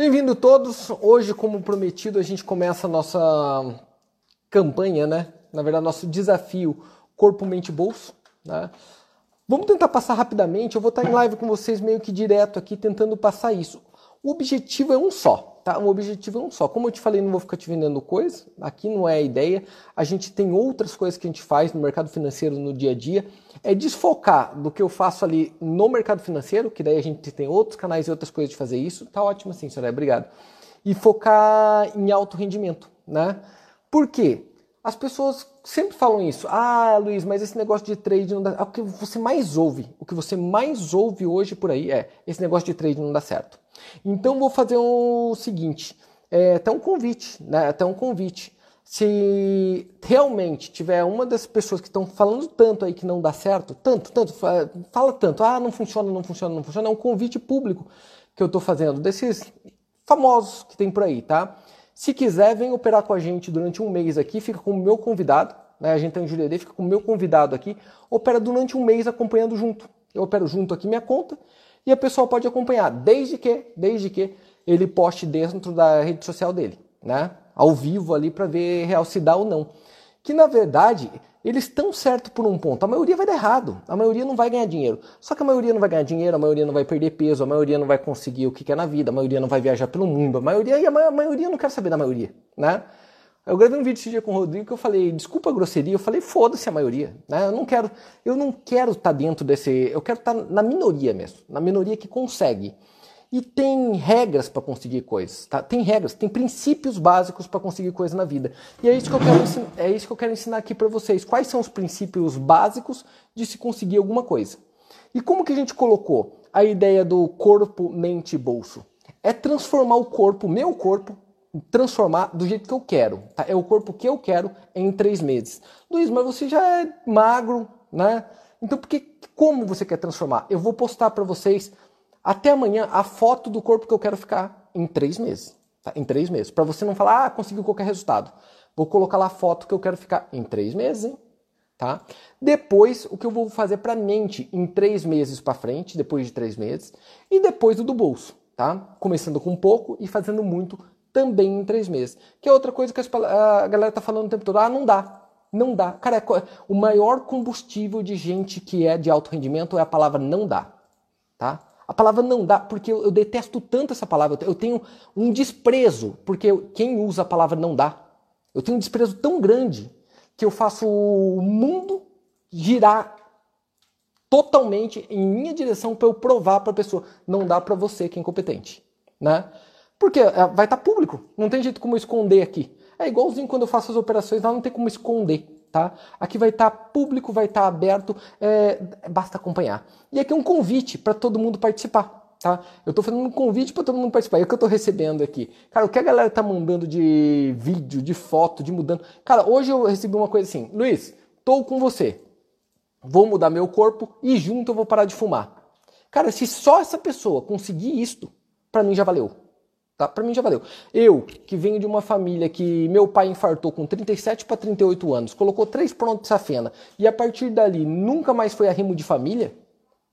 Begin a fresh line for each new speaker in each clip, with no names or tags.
Bem-vindo todos. Hoje, como prometido, a gente começa a nossa campanha, né? Na verdade, nosso desafio Corpo, Mente, Bolso. Né? Vamos tentar passar rapidamente. Eu vou estar em live com vocês meio que direto aqui, tentando passar isso. O objetivo é um só, tá? O objetivo é um só. Como eu te falei, não vou ficar te vendendo coisa. Aqui não é a ideia. A gente tem outras coisas que a gente faz no mercado financeiro no dia a dia. É desfocar do que eu faço ali no mercado financeiro, que daí a gente tem outros canais e outras coisas de fazer isso. Tá ótimo assim, senhora. Obrigado. E focar em alto rendimento, né? Por quê? As pessoas sempre falam isso. Ah, Luiz, mas esse negócio de trade não dá. É o que você mais ouve. O que você mais ouve hoje por aí é esse negócio de trade não dá certo. Então vou fazer o seguinte, é, até um convite, né? Até um convite. Se realmente tiver uma das pessoas que estão falando tanto aí que não dá certo, tanto, tanto, fala tanto, ah, não funciona, não funciona, não funciona, é um convite público que eu estou fazendo, desses famosos que tem por aí, tá? Se quiser, vem operar com a gente durante um mês aqui, fica como meu convidado, né? A gente tem em Jurerê, fica como meu convidado aqui, opera durante um mês acompanhando junto. Eu opero junto aqui minha conta e a pessoa pode acompanhar, desde que, desde que ele poste dentro da rede social dele, né? Ao vivo ali para ver real se dá ou não. Que na verdade eles estão certo por um ponto. A maioria vai dar errado. A maioria não vai ganhar dinheiro. Só que a maioria não vai ganhar dinheiro, a maioria não vai perder peso, a maioria não vai conseguir o que quer na vida, a maioria não vai viajar pelo mundo, a maioria e a maioria não quer saber da maioria, né? Eu gravei um vídeo esse dia com o Rodrigo que eu falei, desculpa a grosseria, eu falei, foda-se a maioria. Né? Eu não quero, eu não quero estar tá dentro desse. Eu quero estar tá na minoria mesmo, na minoria que consegue. E tem regras para conseguir coisas, tá? Tem regras, tem princípios básicos para conseguir coisas na vida. E é isso que eu quero ensinar, é isso que eu quero ensinar aqui para vocês. Quais são os princípios básicos de se conseguir alguma coisa? E como que a gente colocou a ideia do corpo, mente e bolso? É transformar o corpo, meu corpo, transformar do jeito que eu quero. Tá? É o corpo que eu quero em três meses. Luiz, mas você já é magro, né? Então, porque, como você quer transformar? Eu vou postar para vocês até amanhã a foto do corpo que eu quero ficar em três meses. Tá? Em três meses. Para você não falar, ah, conseguiu qualquer resultado. Vou colocar lá a foto que eu quero ficar em três meses, hein? Tá? Depois, o que eu vou fazer para mente em três meses para frente, depois de três meses, e depois o do bolso, tá? Começando com pouco e fazendo muito também em três meses. Que é outra coisa que a galera tá falando o tempo todo. Ah, não dá. Não dá. Cara, é o maior combustível de gente que é de alto rendimento é a palavra não dá. Tá? A palavra não dá, porque eu, eu detesto tanto essa palavra. Eu tenho um desprezo, porque quem usa a palavra não dá, eu tenho um desprezo tão grande que eu faço o mundo girar totalmente em minha direção para eu provar para a pessoa, não dá para você que é incompetente, né? Porque é, vai estar tá público, não tem jeito como esconder aqui. É igualzinho quando eu faço as operações, lá não tem como esconder, tá? Aqui vai estar tá público, vai estar tá aberto, é, basta acompanhar. E aqui é um convite para todo mundo participar, tá? Eu estou fazendo um convite para todo mundo participar. É o que eu estou recebendo aqui. Cara, o que a galera está mandando de vídeo, de foto, de mudando. Cara, hoje eu recebi uma coisa assim, Luiz, estou com você. Vou mudar meu corpo e junto eu vou parar de fumar. Cara, se só essa pessoa conseguir isto, para mim já valeu. Tá? Para mim já valeu. Eu, que venho de uma família que meu pai infartou com 37 para 38 anos, colocou três prontos de safena e a partir dali nunca mais foi arrimo de família,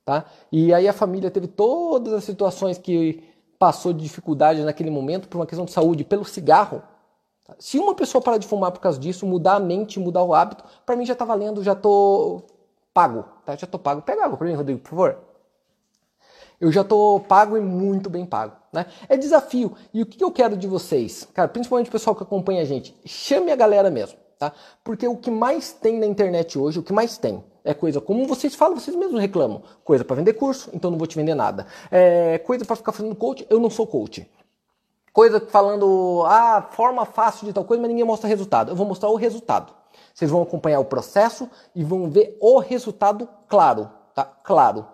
tá? E aí a família teve todas as situações que passou de dificuldade naquele momento por uma questão de saúde, pelo cigarro. Tá? Se uma pessoa parar de fumar por causa disso, mudar a mente, mudar o hábito, para mim já tá valendo, já tô pago, tá? Já tô pago. Pega água para mim, Rodrigo, por favor. Eu já tô pago e muito bem pago. Né? É desafio. E o que eu quero de vocês? Cara, principalmente o pessoal que acompanha a gente, chame a galera mesmo. Tá? Porque o que mais tem na internet hoje, o que mais tem, é coisa como vocês falam, vocês mesmos reclamam. Coisa para vender curso, então não vou te vender nada. É coisa para ficar fazendo coach, eu não sou coach. Coisa falando, ah, forma fácil de tal coisa, mas ninguém mostra resultado. Eu vou mostrar o resultado. Vocês vão acompanhar o processo e vão ver o resultado claro, tá? Claro.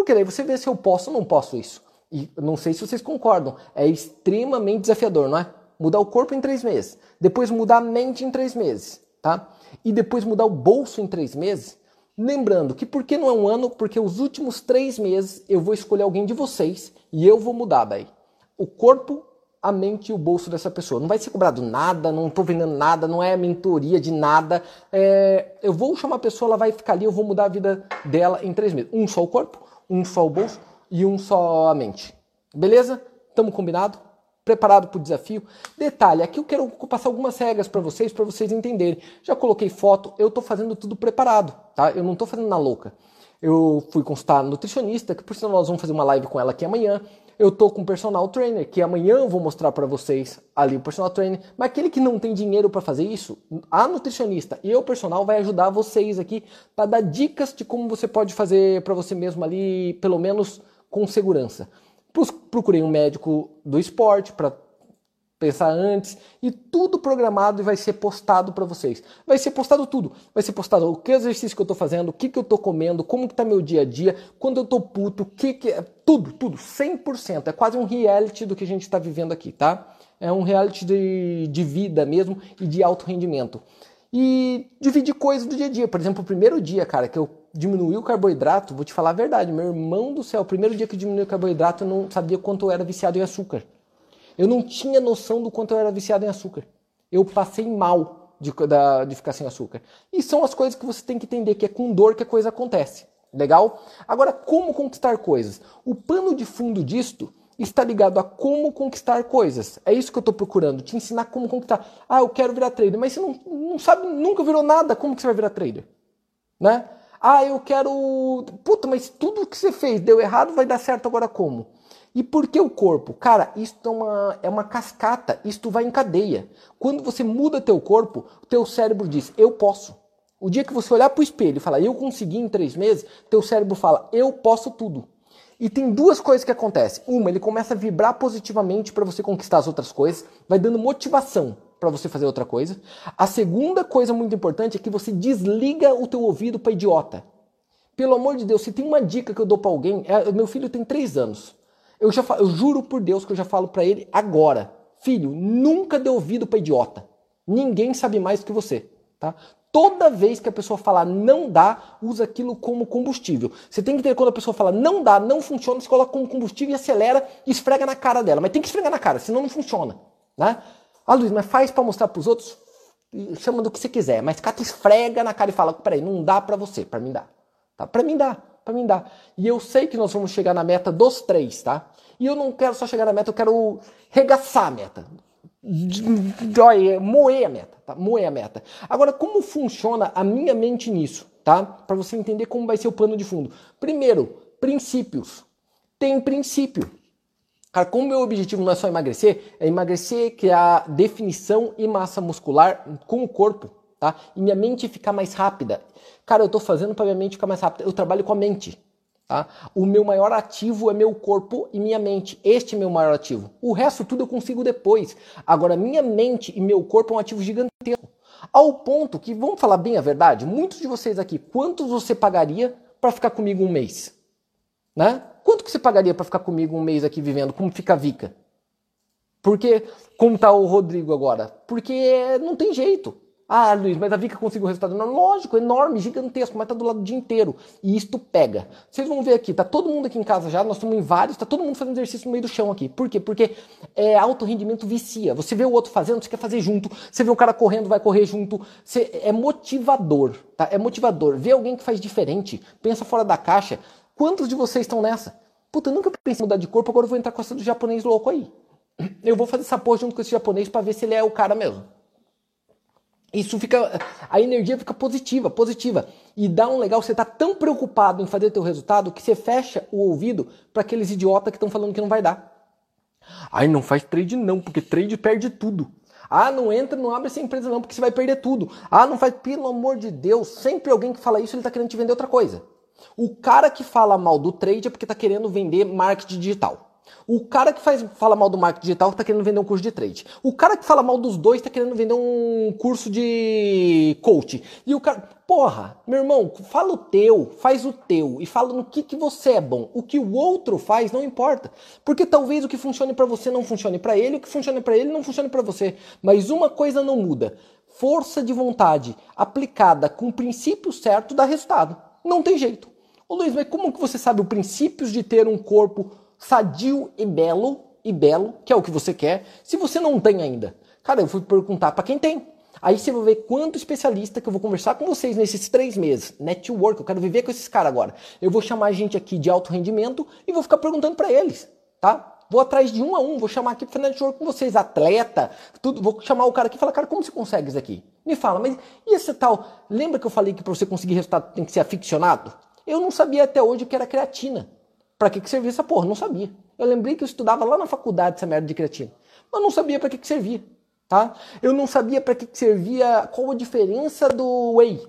Porque daí você vê se eu posso ou não posso isso. E não sei se vocês concordam, é extremamente desafiador, não é? Mudar o corpo em três meses, depois mudar a mente em três meses, tá? E depois mudar o bolso em três meses. Lembrando que por que não é um ano? Porque os últimos três meses eu vou escolher alguém de vocês e eu vou mudar daí. O corpo, a mente e o bolso dessa pessoa. Não vai ser cobrado nada, não estou vendendo nada, não é mentoria de nada. É, eu vou chamar a pessoa, ela vai ficar ali, eu vou mudar a vida dela em três meses. Um só o corpo, um só o bolso e um só a mente. Beleza? Tamo combinado? preparado para o desafio. Detalhe, aqui eu quero passar algumas regras para vocês, para vocês entenderem. Já coloquei foto, eu estou fazendo tudo preparado, tá? Eu não estou fazendo na louca. Eu fui consultar a nutricionista, que por sinal nós vamos fazer uma live com ela aqui amanhã. Eu tô com um personal trainer, que amanhã vou mostrar para vocês ali o personal trainer. Mas aquele que não tem dinheiro para fazer isso, a nutricionista e o personal vai ajudar vocês aqui para dar dicas de como você pode fazer para você mesmo ali, pelo menos com segurança. Procurei um médico do esporte para pensar antes e tudo programado e vai ser postado para vocês. Vai ser postado tudo. Vai ser postado o que exercício que eu tô fazendo, o que que eu tô comendo, como que tá meu dia a dia, quando eu tô puto, o que que é, tudo, tudo, 100%. É quase um reality do que a gente está vivendo aqui, tá? É um reality de, de vida mesmo e de alto rendimento. E dividir coisas do dia a dia. Por exemplo, o primeiro dia, cara, que eu diminuí o carboidrato, vou te falar a verdade, meu irmão do céu, o primeiro dia que eu diminui o carboidrato, eu não sabia quanto eu era viciado em açúcar. Eu não tinha noção do quanto eu era viciado em açúcar. Eu passei mal de, da, de ficar sem açúcar. E são as coisas que você tem que entender, que é com dor que a coisa acontece. Legal? Agora, como conquistar coisas? O pano de fundo disto está ligado a como conquistar coisas. É isso que eu estou procurando, te ensinar como conquistar. Ah, eu quero virar trader, mas você não, não sabe, nunca virou nada, como que você vai virar trader? Né? Ah, eu quero. Puta, mas tudo que você fez deu errado, vai dar certo agora como? E por que o corpo? Cara, isto é uma, é uma cascata, isto vai em cadeia. Quando você muda teu corpo, teu cérebro diz, eu posso. O dia que você olhar para o espelho e falar, eu consegui em três meses, teu cérebro fala, eu posso tudo. E tem duas coisas que acontecem. Uma, ele começa a vibrar positivamente para você conquistar as outras coisas, vai dando motivação para você fazer outra coisa. A segunda coisa muito importante é que você desliga o teu ouvido para idiota. Pelo amor de Deus, se tem uma dica que eu dou para alguém, é, meu filho tem três anos. Eu, já, eu juro por Deus que eu já falo para ele agora. Filho, nunca dê ouvido para idiota. Ninguém sabe mais do que você, tá? Toda vez que a pessoa falar não dá, usa aquilo como combustível. Você tem que ter quando a pessoa fala não dá, não funciona, você coloca como combustível e acelera e esfrega na cara dela. Mas tem que esfregar na cara, senão não funciona, né? Ah, Luiz, mas faz para mostrar para os outros, chama do que você quiser, mas cata esfrega na cara e fala, peraí, não dá para você, para mim dá. Tá? Para mim dá para mim dar. E eu sei que nós vamos chegar na meta dos três, tá? E eu não quero só chegar na meta, eu quero regaçar a meta. Moer a meta, tá? Moer a meta. Agora, como funciona a minha mente nisso, tá? Para você entender como vai ser o plano de fundo. Primeiro, princípios. Tem princípio. Cara, como meu objetivo não é só emagrecer, é emagrecer, criar definição e massa muscular com o corpo tá? E minha mente ficar mais rápida. Cara, eu estou fazendo para minha mente ficar mais rápida. Eu trabalho com a mente. Tá? O meu maior ativo é meu corpo e minha mente. Este é meu maior ativo. O resto tudo eu consigo depois. Agora, minha mente e meu corpo é um ativo gigantesco. Ao ponto que, vamos falar bem a verdade, muitos de vocês aqui, quantos você pagaria para ficar comigo um mês? Né? Quanto que você pagaria para ficar comigo um mês aqui vivendo? Como fica Vica? Porque, como está o Rodrigo agora? Porque não tem jeito. Ah, Luiz, mas a Vika conseguiu um resultado enorme. Lógico, enorme, gigantesco, mas tá do lado o dia inteiro. E isto pega. Vocês vão ver aqui, tá todo mundo aqui em casa já, nós estamos em vários, tá todo mundo fazendo exercício no meio do chão aqui. Por quê? Porque é, alto rendimento vicia. Você vê o outro fazendo, você quer fazer junto. Você vê o cara correndo, vai correr junto. Você, é motivador, tá? É motivador. Ver alguém que faz diferente, pensa fora da caixa. Quantos de vocês estão nessa? Puta, eu nunca pensei em mudar de corpo, agora eu vou entrar com essa do japonês louco aí. Eu vou fazer essa porra junto com esse japonês para ver se ele é o cara mesmo. Isso fica. A energia fica positiva, positiva. E dá um legal, você tá tão preocupado em fazer teu resultado que você fecha o ouvido para aqueles idiotas que estão falando que não vai dar. Ai, não faz trade não, porque trade perde tudo. Ah, não entra, não abre essa empresa não, porque você vai perder tudo. Ah, não faz, pelo amor de Deus, sempre alguém que fala isso, ele tá querendo te vender outra coisa. O cara que fala mal do trade é porque tá querendo vender marketing digital. O cara que faz, fala mal do marketing digital está querendo vender um curso de trade. O cara que fala mal dos dois está querendo vender um curso de coach. E o cara, porra, meu irmão, fala o teu, faz o teu e fala no que, que você é bom. O que o outro faz não importa. Porque talvez o que funcione para você não funcione para ele, o que funcione para ele não funcione para você. Mas uma coisa não muda. Força de vontade aplicada com o princípio certo dá resultado. Não tem jeito. Ô Luiz, mas como que você sabe os princípios de ter um corpo sadio e belo, e belo, que é o que você quer, se você não tem ainda. Cara, eu fui perguntar para quem tem. Aí você vai ver quanto especialista que eu vou conversar com vocês nesses três meses. Network, eu quero viver com esses caras agora. Eu vou chamar gente aqui de alto rendimento e vou ficar perguntando para eles, tá? Vou atrás de um a um, vou chamar aqui para network com vocês, atleta, tudo, vou chamar o cara aqui e falar, cara, como você consegue isso aqui? Me fala, mas e esse tal? Lembra que eu falei que para você conseguir resultado tem que ser aficionado? Eu não sabia até hoje o que era creatina. Para que, que servia essa porra? Não sabia. Eu lembrei que eu estudava lá na faculdade essa merda de creatina. Mas não sabia para que, que servia. Tá? Eu não sabia para que, que servia, qual a diferença do whey.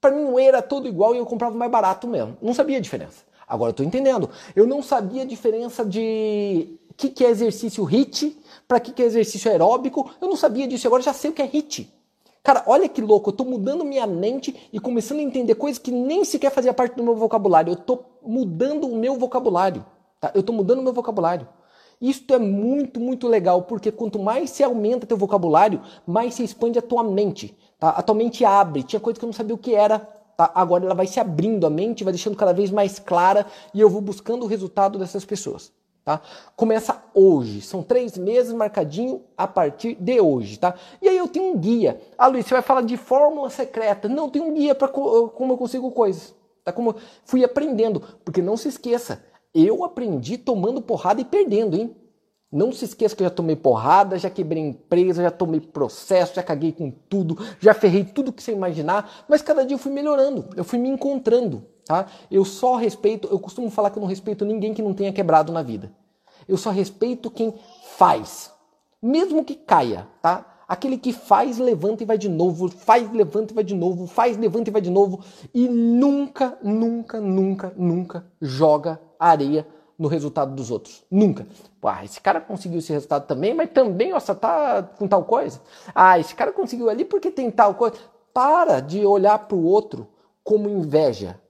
Para mim o whey era todo igual e eu comprava mais barato mesmo. Não sabia a diferença. Agora eu tô entendendo. Eu não sabia a diferença de que, que é exercício HIT, para que, que é exercício aeróbico. Eu não sabia disso. Agora já sei o que é HIT. Cara, olha que louco, eu tô mudando minha mente e começando a entender coisas que nem sequer fazia parte do meu vocabulário. Eu tô mudando o meu vocabulário, tá? Eu tô mudando o meu vocabulário. Isso é muito, muito legal, porque quanto mais se aumenta teu vocabulário, mais se expande a tua mente, tá? A tua mente abre. Tinha coisa que eu não sabia o que era, tá? Agora ela vai se abrindo a mente, vai deixando cada vez mais clara e eu vou buscando o resultado dessas pessoas. Tá? Começa hoje, são três meses marcadinho a partir de hoje, tá? E aí eu tenho um guia. Ah, Luiz, você vai falar de fórmula secreta? Não, tem um guia para como eu consigo coisas. Tá? Como fui aprendendo, porque não se esqueça, eu aprendi tomando porrada e perdendo, hein? Não se esqueça que eu já tomei porrada, já quebrei empresa, já tomei processo, já caguei com tudo, já ferrei tudo que você imaginar, mas cada dia eu fui melhorando, eu fui me encontrando, Tá? Eu só respeito, eu costumo falar que eu não respeito ninguém que não tenha quebrado na vida. Eu só respeito quem faz, mesmo que caia, tá? Aquele que faz, levanta e vai de novo, faz, levanta e vai de novo, faz, levanta e vai de novo e nunca, nunca, nunca, nunca joga areia no resultado dos outros. Nunca. Ah, esse cara conseguiu esse resultado também, mas também, nossa, tá com tal coisa. Ah, esse cara conseguiu ali porque tem tal coisa. Para de olhar para o outro como inveja.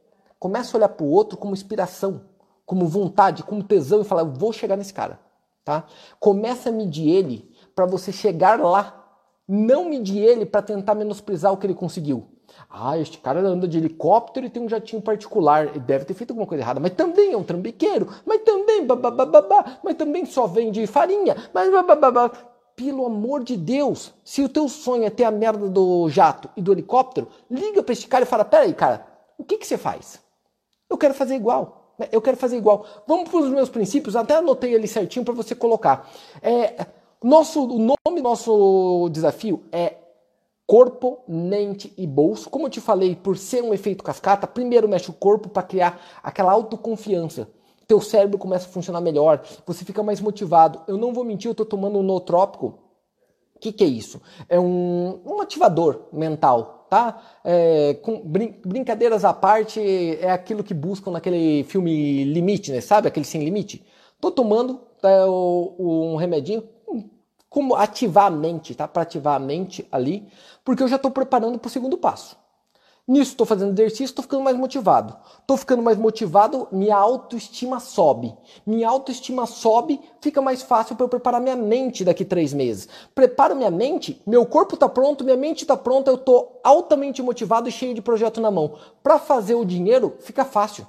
Começa a olhar para o outro como inspiração, como vontade, como tesão e falar, eu vou chegar nesse cara. Tá? Começa a medir ele para você chegar lá. Não medir ele para tentar menosprezar o que ele conseguiu. Ah, este cara anda de helicóptero e tem um jatinho particular. Ele deve ter feito alguma coisa errada. Mas também é um trambiqueiro. Mas também, babá, mas também só vende farinha. Mas babá, pelo amor de Deus, se o teu sonho é ter a merda do jato e do helicóptero, liga para este cara e fala: peraí, cara, o que, que você faz? Eu quero fazer igual. Né? Eu quero fazer igual. Vamos para os meus princípios, até anotei ali certinho para você colocar. É, nosso, o nome do nosso desafio é corpo, mente e bolso. Como eu te falei, por ser um efeito cascata, primeiro mexe o corpo para criar aquela autoconfiança. Teu cérebro começa a funcionar melhor, você fica mais motivado. Eu não vou mentir, eu estou tomando um nootrópico. O que, que é isso? É um, um ativador mental tá? É, com brin brincadeiras à parte, é aquilo que buscam naquele filme Limite, né? Sabe? Aquele Sem Limite. Tô tomando tá, o, um remedinho como ativar a mente, tá? Para ativar a mente ali, porque eu já estou preparando para o segundo passo. Nisso estou fazendo exercício, estou ficando mais motivado. Estou ficando mais motivado, minha autoestima sobe. Minha autoestima sobe, fica mais fácil para eu preparar minha mente daqui três meses. Preparo minha mente, meu corpo está pronto, minha mente está pronta, eu estou altamente motivado e cheio de projeto na mão. Para fazer o dinheiro, fica fácil.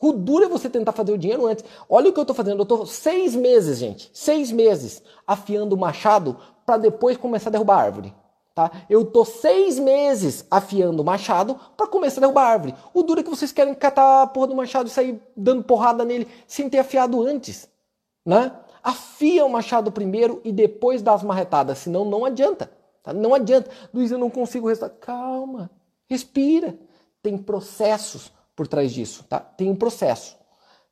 O duro é você tentar fazer o dinheiro antes. Olha o que eu estou fazendo. Eu estou seis meses, gente, seis meses afiando o machado para depois começar a derrubar a árvore. Tá? Eu tô seis meses afiando o machado para começar a derrubar a árvore. O duro é que vocês querem catar a porra do machado e sair dando porrada nele sem ter afiado antes. Né? Afia o machado primeiro e depois dá as marretadas, senão não adianta. Tá? Não adianta. Luiz, eu não consigo resultado. Calma, respira. Tem processos por trás disso. Tá? Tem um processo.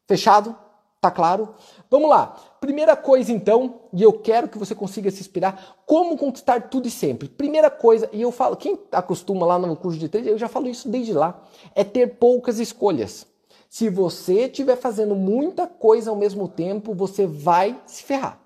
Fechado? Tá claro? Vamos lá. Primeira coisa então, e eu quero que você consiga se inspirar, como conquistar tudo e sempre. Primeira coisa, e eu falo, quem acostuma lá no curso de trade, eu já falo isso desde lá, é ter poucas escolhas. Se você estiver fazendo muita coisa ao mesmo tempo, você vai se ferrar.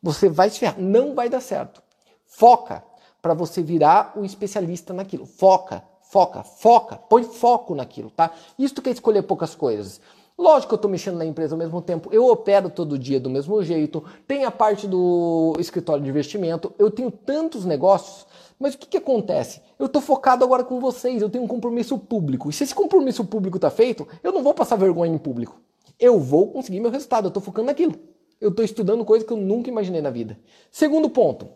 Você vai se ferrar, não vai dar certo. Foca para você virar um especialista naquilo. Foca, foca, foca, põe foco naquilo, tá? Isso que é escolher poucas coisas. Lógico que eu estou mexendo na empresa ao mesmo tempo, eu opero todo dia do mesmo jeito, tem a parte do escritório de investimento, eu tenho tantos negócios, mas o que, que acontece? Eu estou focado agora com vocês, eu tenho um compromisso público. E se esse compromisso público está feito, eu não vou passar vergonha em público. Eu vou conseguir meu resultado, eu estou focando naquilo. Eu estou estudando coisas que eu nunca imaginei na vida. Segundo ponto,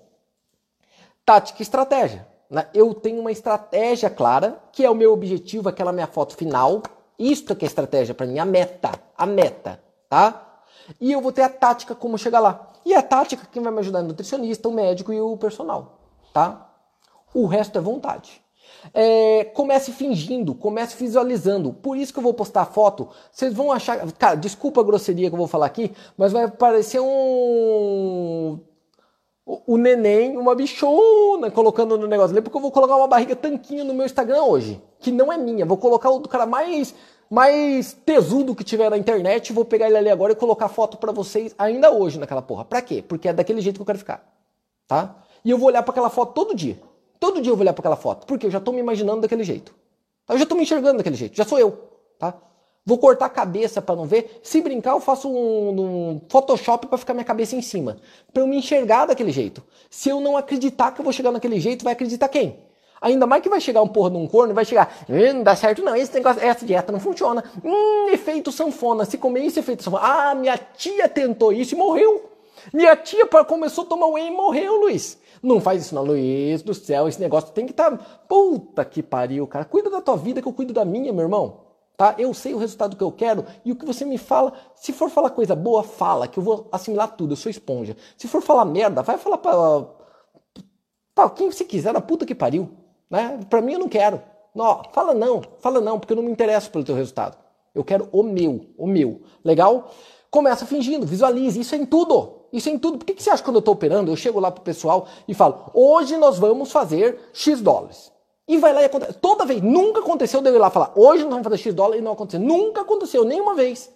tática e estratégia. Né? Eu tenho uma estratégia clara, que é o meu objetivo, aquela minha foto final, isto que é estratégia para mim, a meta, a meta, tá? E eu vou ter a tática como chegar lá. E a tática, quem vai me ajudar é o nutricionista, o médico e o personal, tá? O resto é vontade. É, comece fingindo, comece visualizando. Por isso que eu vou postar foto. Vocês vão achar. Cara, desculpa a grosseria que eu vou falar aqui, mas vai parecer um. O neném, uma bichona colocando no negócio ali, porque eu vou colocar uma barriga tanquinho no meu Instagram hoje, que não é minha. Vou colocar o do cara mais mais tesudo que tiver na internet, vou pegar ele ali agora e colocar foto para vocês ainda hoje naquela porra. Pra quê? Porque é daquele jeito que eu quero ficar, tá? E eu vou olhar para aquela foto todo dia. Todo dia eu vou olhar para aquela foto, porque eu já tô me imaginando daquele jeito. Eu já tô me enxergando daquele jeito, já sou eu, tá? Vou cortar a cabeça para não ver. Se brincar, eu faço um, um Photoshop para ficar minha cabeça em cima, para eu me enxergar daquele jeito. Se eu não acreditar que eu vou chegar naquele jeito, vai acreditar quem? Ainda mais que vai chegar um porra num corno e vai chegar, hum, não dá certo não, esse negócio, essa dieta não funciona. Hum, efeito sanfona, se comer esse efeito sanfona. Ah, minha tia tentou isso e morreu. Minha tia começou a tomar whey e morreu, Luiz. Não faz isso não, Luiz do céu, esse negócio tem que estar... Tá... Puta que pariu, cara. Cuida da tua vida que eu cuido da minha, meu irmão. Tá? Eu sei o resultado que eu quero e o que você me fala. Se for falar coisa boa, fala, que eu vou assimilar tudo, eu sou esponja. Se for falar merda, vai falar pra, pra quem você quiser, na puta que pariu. Né? Para mim eu não quero. Não, fala não, fala não, porque eu não me interesso pelo teu resultado. Eu quero o meu, o meu. Legal? Começa fingindo, visualize, isso é em tudo. Isso é em tudo. Por que, que você acha que quando eu estou operando, eu chego lá pro pessoal e falo, hoje nós vamos fazer X dólares. E vai lá e acontece. Toda vez, nunca aconteceu de eu ir lá falar, hoje nós vamos fazer X dólares e não aconteceu. Nunca aconteceu, nenhuma vez.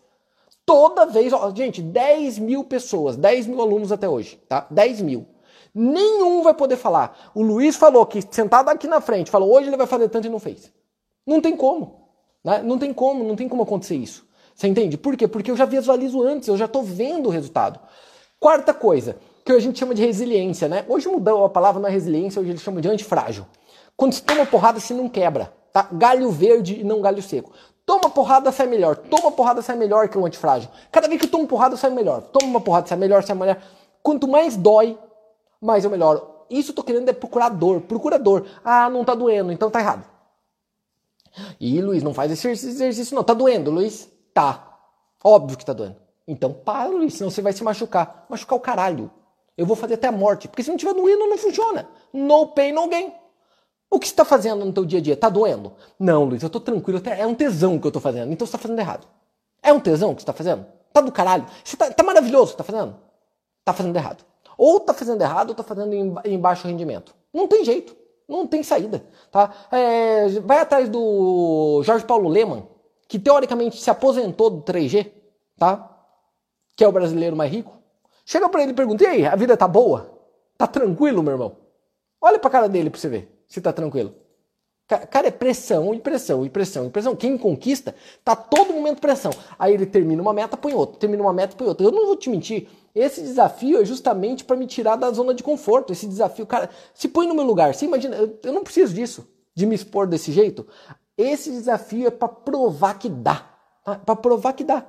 Toda vez, ó, gente, 10 mil pessoas, 10 mil alunos até hoje, tá? 10 mil. Nenhum vai poder falar. O Luiz falou que sentado aqui na frente, falou hoje ele vai fazer tanto e não fez. Não tem como. Né? Não tem como, não tem como acontecer isso. Você entende? Por quê? Porque eu já visualizo antes, eu já estou vendo o resultado. Quarta coisa, que a gente chama de resiliência, né? Hoje mudou a palavra na resiliência, hoje eles chamam de antifrágil. Quando se toma porrada, se não quebra. Tá? Galho verde e não galho seco. Toma porrada, sai melhor. Toma porrada, sai melhor que o antifrágil. Cada vez que eu tomo porrada, sai melhor. Toma uma porrada, sai melhor, sai melhor. Quanto mais dói, mas eu melhoro. Isso eu tô querendo é procurador, procurador. Ah, não tá doendo, então tá errado. E Luiz, não faz esse exercício não. Tá doendo, Luiz? Tá. Óbvio que tá doendo. Então para, Luiz, senão você vai se machucar. Machucar o caralho. Eu vou fazer até a morte. Porque se não tiver doendo, não funciona. No pain, no gain. O que você está fazendo no teu dia a dia? Tá doendo? Não, Luiz, eu tô tranquilo. É um tesão que eu tô fazendo. Então você tá fazendo errado. É um tesão que você tá fazendo? Tá do caralho. Você tá, tá maravilhoso, que tá fazendo? Tá fazendo errado. Ou está fazendo errado ou está fazendo em, em, baixo rendimento. Não tem jeito. Não tem saída. Tá? É, vai atrás do Jorge Paulo Leman, que teoricamente se aposentou do 3G, tá? que é o brasileiro mais rico. Chega para ele e pergunta: e aí, a vida tá boa? Tá tranquilo, meu irmão? Olha para a cara dele para você ver se tá tranquilo. Cara, é pressão e pressão e pressão e pressão. Quem conquista, tá todo momento pressão. Aí ele termina uma meta, põe outra. Termina uma meta, põe outra. Eu não vou te mentir. Esse desafio é justamente para me tirar da zona de conforto. Esse desafio, cara, se põe no meu lugar. Você imagina, eu não preciso disso, de me expor desse jeito. Esse desafio é para provar que dá. Tá? Para provar que dá.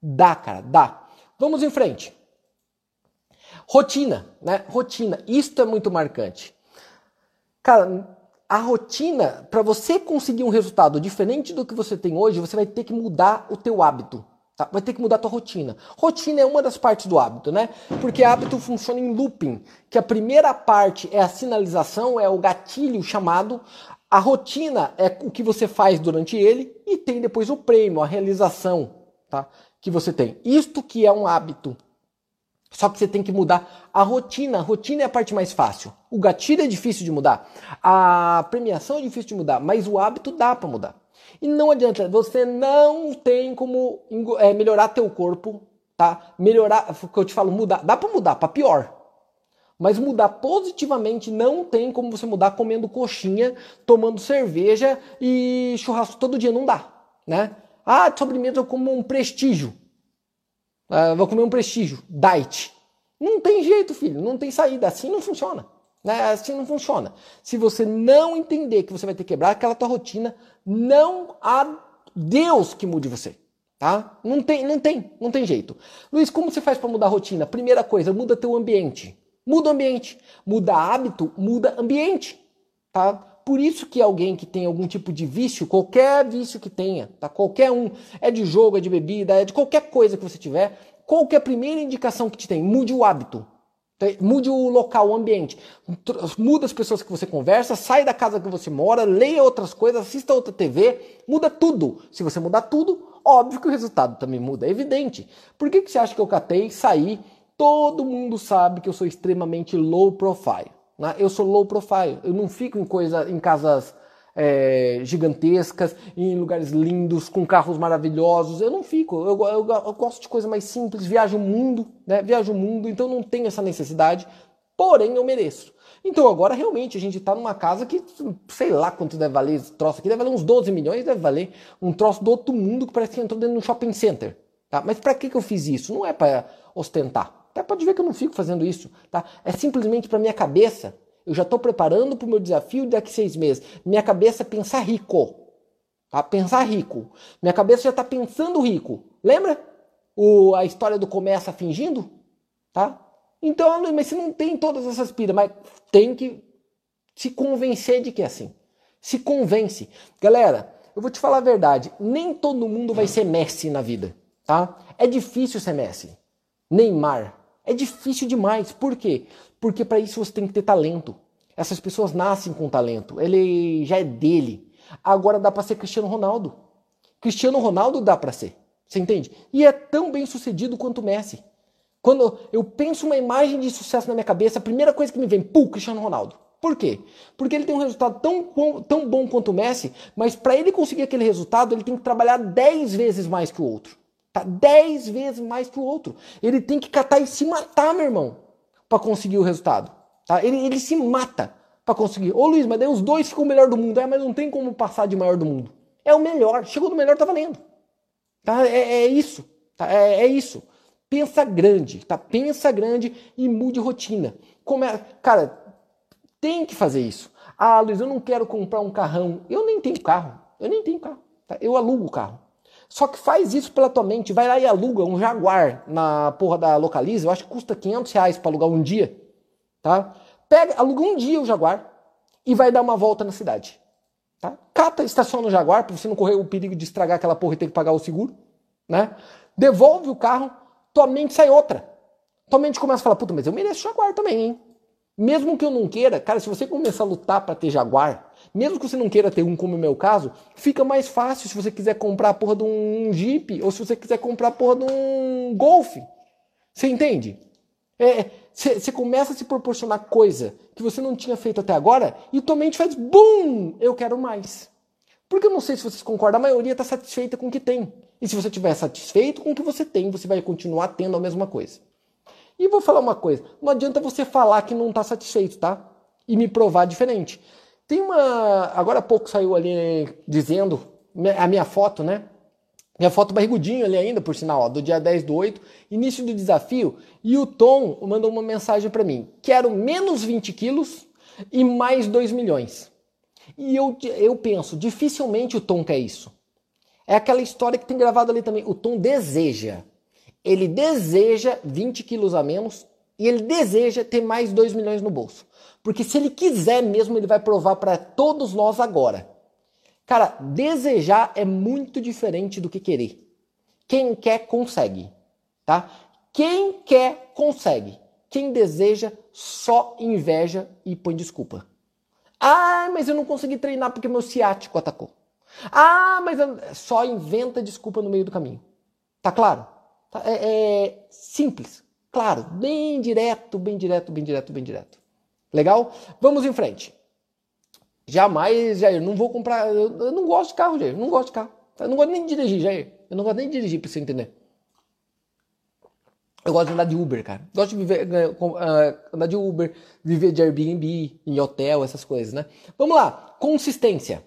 Dá, cara, dá. Vamos em frente. Rotina, né? Rotina. Isto é muito marcante. Cara, a rotina, para você conseguir um resultado diferente do que você tem hoje, você vai ter que mudar o teu hábito. Tá? Vai ter que mudar a tua rotina. Rotina é uma das partes do hábito, né? Porque hábito funciona em looping, que a primeira parte é a sinalização, é o gatilho chamado. A rotina é o que você faz durante ele e tem depois o prêmio, a realização, tá? Que você tem. Isto que é um hábito. Só que você tem que mudar a rotina. A rotina é a parte mais fácil. O gatilho é difícil de mudar. A premiação é difícil de mudar, mas o hábito dá para mudar. E não adianta, você não tem como é, melhorar teu corpo, tá? Melhorar, o que eu te falo, mudar, dá para mudar para pior. Mas mudar positivamente não tem como você mudar comendo coxinha, tomando cerveja e churrasco todo dia, não dá, né? Ah, de sobremesa eu como um prestígio. Ah, vou comer um prestígio, diet. Não tem jeito, filho, não tem saída, assim não funciona. Né? Assim não funciona. Se você não entender que você vai ter que quebrar aquela tua rotina, não há Deus que mude você. Tá? Não tem, não tem, não tem jeito. Luiz, como você faz para mudar a rotina? Primeira coisa, muda teu ambiente. Muda o ambiente. Muda hábito, muda ambiente. Tá? Por isso que alguém que tem algum tipo de vício, qualquer vício que tenha, tá? Qualquer um, é de jogo, é de bebida, é de qualquer coisa que você tiver, qual que é a primeira indicação que te tem? Mude o hábito. Mude o local, o ambiente. Muda as pessoas que você conversa, sai da casa que você mora, leia outras coisas, assista outra TV, muda tudo. Se você mudar tudo, óbvio que o resultado também muda, é evidente. Por que, que você acha que eu catei, saí? Todo mundo sabe que eu sou extremamente low profile. Né? Eu sou low profile, eu não fico em coisa, em casas é, gigantescas, em lugares lindos, com carros maravilhosos. Eu não fico. Eu, eu, eu gosto de coisa mais simples, viajo o mundo, né? Viajo o mundo, então não tenho essa necessidade. Porém, eu mereço. Então agora realmente a gente está numa casa que sei lá quanto deve valer esse troço aqui, deve valer uns 12 milhões, deve valer um troço do outro mundo que parece que entrou dentro de um shopping center. Tá? Mas para que, que eu fiz isso? Não é para ostentar. Até pode ver que eu não fico fazendo isso. Tá? É simplesmente para minha cabeça eu já estou preparando para o meu desafio daqui a seis meses. Minha cabeça pensar rico. Tá? Pensar rico. Minha cabeça já está pensando rico. Lembra o, a história do começa fingindo? Tá? Então, mas você não tem todas essas piras, mas tem que se convencer de que é assim. Se convence. Galera, eu vou te falar a verdade. Nem todo mundo vai ser Messi na vida. Tá? É difícil ser Messi. Neymar. É difícil demais. Por quê? Porque para isso você tem que ter talento. Essas pessoas nascem com talento. Ele já é dele. Agora dá para ser Cristiano Ronaldo. Cristiano Ronaldo dá para ser. Você entende? E é tão bem sucedido quanto Messi. Quando eu penso uma imagem de sucesso na minha cabeça, a primeira coisa que me vem, pô, Cristiano Ronaldo. Por quê? Porque ele tem um resultado tão tão bom quanto o Messi, mas para ele conseguir aquele resultado, ele tem que trabalhar 10 vezes mais que o outro. Tá? 10 vezes mais que o outro. Ele tem que catar e se matar, meu irmão para conseguir o resultado. Tá? Ele, ele se mata para conseguir. Ô Luiz, mas daí os dois ficam o melhor do mundo. É, mas não tem como passar de maior do mundo. É o melhor. Chegou no melhor, tá valendo. Tá? É, é isso. Tá? É, é, isso. Pensa grande, tá? Pensa grande e mude rotina. Como é, cara, tem que fazer isso. Ah, Luiz, eu não quero comprar um carrão. Eu nem tenho carro. Eu nem tenho carro. Tá? Eu alugo o carro. Só que faz isso pela tua mente. Vai lá e aluga um Jaguar na porra da Localiza. Eu acho que custa 500 reais para alugar um dia. Tá? Pega, aluga um dia o Jaguar e vai dar uma volta na cidade. Tá? Cata, estaciona o Jaguar para você não correr o perigo de estragar aquela porra e ter que pagar o seguro. Né? Devolve o carro, tua mente sai outra. Tua mente começa a falar, puta, mas eu mereço Jaguar também, hein? Mesmo que eu não queira, cara, se você começar a lutar para ter Jaguar, mesmo que você não queira ter um, como é meu caso, fica mais fácil se você quiser comprar a porra de um Jeep ou se você quiser comprar a porra de um Golf. Você entende? É, você começa a se proporcionar coisa que você não tinha feito até agora e tua mente faz BUM! Eu quero mais. Porque eu não sei se vocês concordam, a maioria está satisfeita com o que tem. E se você estiver satisfeito com o que você tem, você vai continuar tendo a mesma coisa. E vou falar uma coisa: não adianta você falar que não está satisfeito, tá? E me provar diferente. Tem uma. Agora há pouco saiu ali dizendo a minha foto, né? Minha foto barrigudinho ali ainda, por sinal, ó, do dia 10 do 8, início do desafio. E o Tom mandou uma mensagem para mim: quero menos 20 quilos e mais 2 milhões. E eu, eu penso, dificilmente o Tom quer isso. É aquela história que tem gravado ali também. O Tom deseja. Ele deseja 20 quilos a menos e ele deseja ter mais 2 milhões no bolso. Porque se ele quiser mesmo, ele vai provar para todos nós agora. Cara, desejar é muito diferente do que querer. Quem quer, consegue. Tá? Quem quer, consegue. Quem deseja, só inveja e põe desculpa. Ah, mas eu não consegui treinar porque meu ciático atacou. Ah, mas eu... só inventa desculpa no meio do caminho. Tá claro? Tá, é, é simples, claro, bem direto, bem direto, bem direto, bem direto. Legal? Vamos em frente. Jamais, Jair, não vou comprar. Eu, eu não gosto de carro, Jair. Não gosto de carro. Eu não gosto nem de dirigir, Jair. Eu não gosto nem de dirigir, pra você entender. Eu gosto de andar de Uber, cara. Gosto de viver, uh, andar de Uber, viver de Airbnb, em hotel, essas coisas, né? Vamos lá. Consistência.